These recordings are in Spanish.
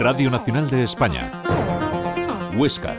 Radio Nacional de España. Huesca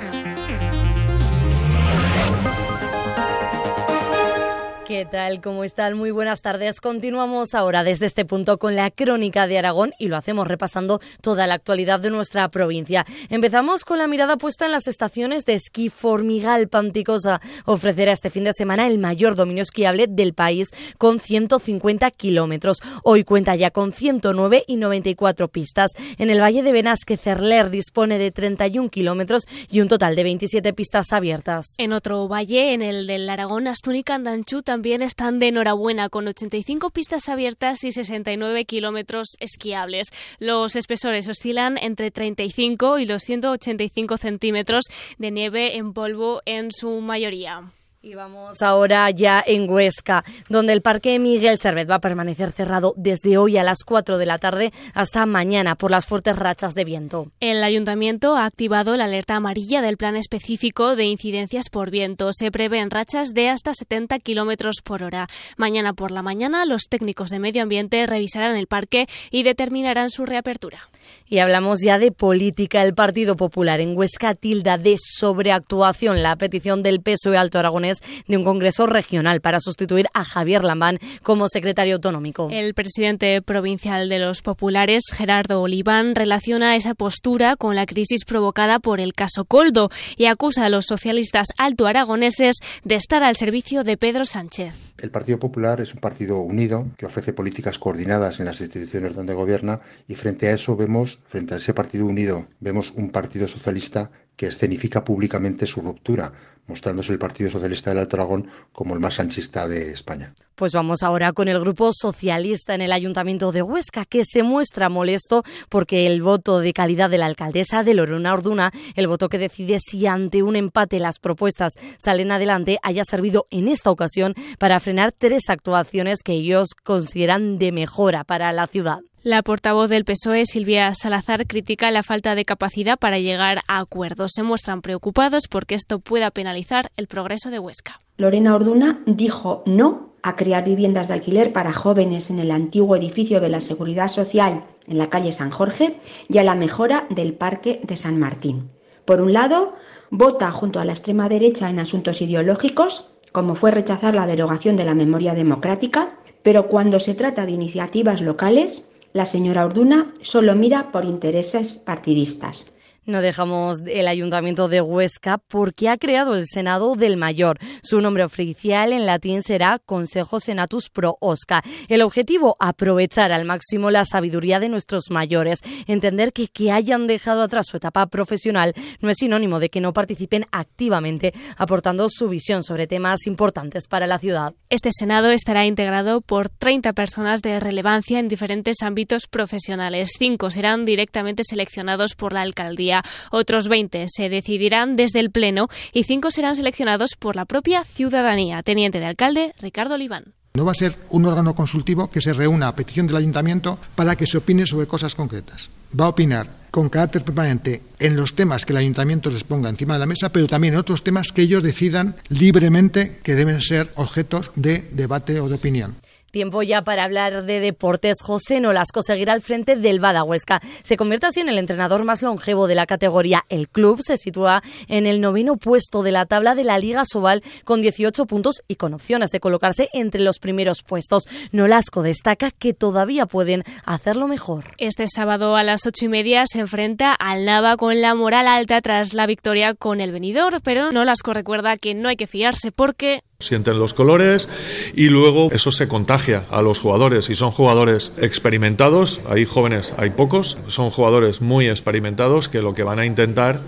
¿Qué tal? ¿Cómo están? Muy buenas tardes. Continuamos ahora desde este punto con la crónica de Aragón y lo hacemos repasando toda la actualidad de nuestra provincia. Empezamos con la mirada puesta en las estaciones de esquí Formigal Panticosa. Ofrecerá este fin de semana el mayor dominio esquiable del país con 150 kilómetros. Hoy cuenta ya con 109 y 94 pistas. En el Valle de Benasque, Cerler dispone de 31 kilómetros y un total de 27 pistas abiertas. En otro valle, en el del Aragón, Astúnica, Andanchú, también están de enhorabuena con 85 pistas abiertas y 69 kilómetros esquiables. Los espesores oscilan entre 35 y los 185 centímetros de nieve en polvo en su mayoría. Y vamos ahora ya en Huesca, donde el Parque Miguel Servet va a permanecer cerrado desde hoy a las 4 de la tarde hasta mañana por las fuertes rachas de viento. El ayuntamiento ha activado la alerta amarilla del plan específico de incidencias por viento. Se prevén rachas de hasta 70 kilómetros por hora. Mañana por la mañana, los técnicos de medio ambiente revisarán el parque y determinarán su reapertura. Y hablamos ya de política. El Partido Popular en Huesca tilda de sobreactuación la petición del PSOE Alto Aragonés de un Congreso regional para sustituir a Javier Lambán como secretario autonómico. El presidente provincial de los populares, Gerardo Oliván, relaciona esa postura con la crisis provocada por el caso Coldo y acusa a los socialistas alto aragoneses de estar al servicio de Pedro Sánchez. El Partido Popular es un partido unido que ofrece políticas coordinadas en las instituciones donde gobierna y frente a eso vemos, frente a ese partido unido, vemos un partido socialista que escenifica públicamente su ruptura, mostrándose el Partido Socialista del Alto Aragón como el más sanchista de España. Pues vamos ahora con el grupo socialista en el Ayuntamiento de Huesca, que se muestra molesto porque el voto de calidad de la alcaldesa de Lorena Orduna, el voto que decide si ante un empate las propuestas salen adelante, haya servido en esta ocasión para frenar tres actuaciones que ellos consideran de mejora para la ciudad. La portavoz del PSOE, Silvia Salazar, critica la falta de capacidad para llegar a acuerdos. Se muestran preocupados porque esto pueda penalizar el progreso de Huesca. Lorena Orduna dijo no a crear viviendas de alquiler para jóvenes en el antiguo edificio de la Seguridad Social en la calle San Jorge y a la mejora del Parque de San Martín. Por un lado, vota junto a la extrema derecha en asuntos ideológicos, como fue rechazar la derogación de la memoria democrática, pero cuando se trata de iniciativas locales, la señora Orduna solo mira por intereses partidistas. No dejamos el Ayuntamiento de Huesca porque ha creado el Senado del Mayor. Su nombre oficial en latín será Consejo Senatus Pro Osca. El objetivo, aprovechar al máximo la sabiduría de nuestros mayores. Entender que que hayan dejado atrás su etapa profesional no es sinónimo de que no participen activamente, aportando su visión sobre temas importantes para la ciudad. Este Senado estará integrado por 30 personas de relevancia en diferentes ámbitos profesionales. Cinco serán directamente seleccionados por la alcaldía otros 20 se decidirán desde el Pleno y 5 serán seleccionados por la propia ciudadanía. Teniente de alcalde Ricardo Oliván. No va a ser un órgano consultivo que se reúna a petición del ayuntamiento para que se opine sobre cosas concretas. Va a opinar con carácter permanente en los temas que el ayuntamiento les ponga encima de la mesa, pero también en otros temas que ellos decidan libremente que deben ser objetos de debate o de opinión. Tiempo ya para hablar de deportes. José Nolasco seguirá al frente del Badahuesca. Se convierte así en el entrenador más longevo de la categoría. El club se sitúa en el noveno puesto de la tabla de la Liga Sobal con 18 puntos y con opciones de colocarse entre los primeros puestos. Nolasco destaca que todavía pueden hacerlo mejor. Este sábado a las ocho y media se enfrenta al Nava con la moral alta tras la victoria con el venidor, pero Nolasco recuerda que no hay que fiarse porque sienten los colores y luego eso se contagia a los jugadores y son jugadores experimentados, hay jóvenes, hay pocos, son jugadores muy experimentados que lo que van a intentar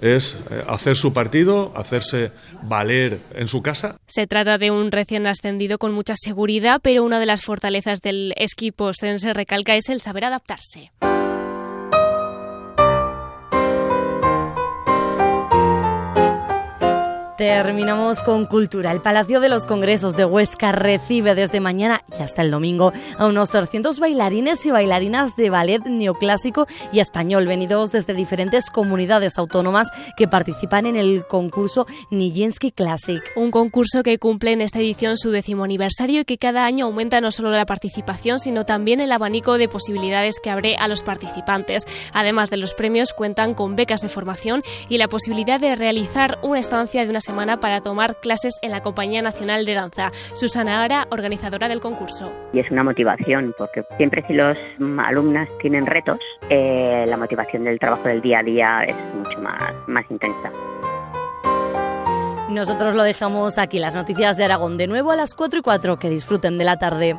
es eh, hacer su partido, hacerse valer en su casa. Se trata de un recién ascendido con mucha seguridad, pero una de las fortalezas del equipo se recalca es el saber adaptarse. Terminamos con cultura. El Palacio de los Congresos de Huesca recibe desde mañana y hasta el domingo a unos 300 bailarines y bailarinas de ballet neoclásico y español venidos desde diferentes comunidades autónomas que participan en el concurso Nijinsky Classic. Un concurso que cumple en esta edición su décimo aniversario y que cada año aumenta no solo la participación, sino también el abanico de posibilidades que abre a los participantes. Además de los premios, cuentan con becas de formación y la posibilidad de realizar una estancia de una semana para tomar clases en la Compañía Nacional de Danza. Susana Ara, organizadora del concurso. Y es una motivación, porque siempre si los alumnas tienen retos, eh, la motivación del trabajo del día a día es mucho más, más intensa. Nosotros lo dejamos aquí, las noticias de Aragón, de nuevo a las 4 y 4. Que disfruten de la tarde.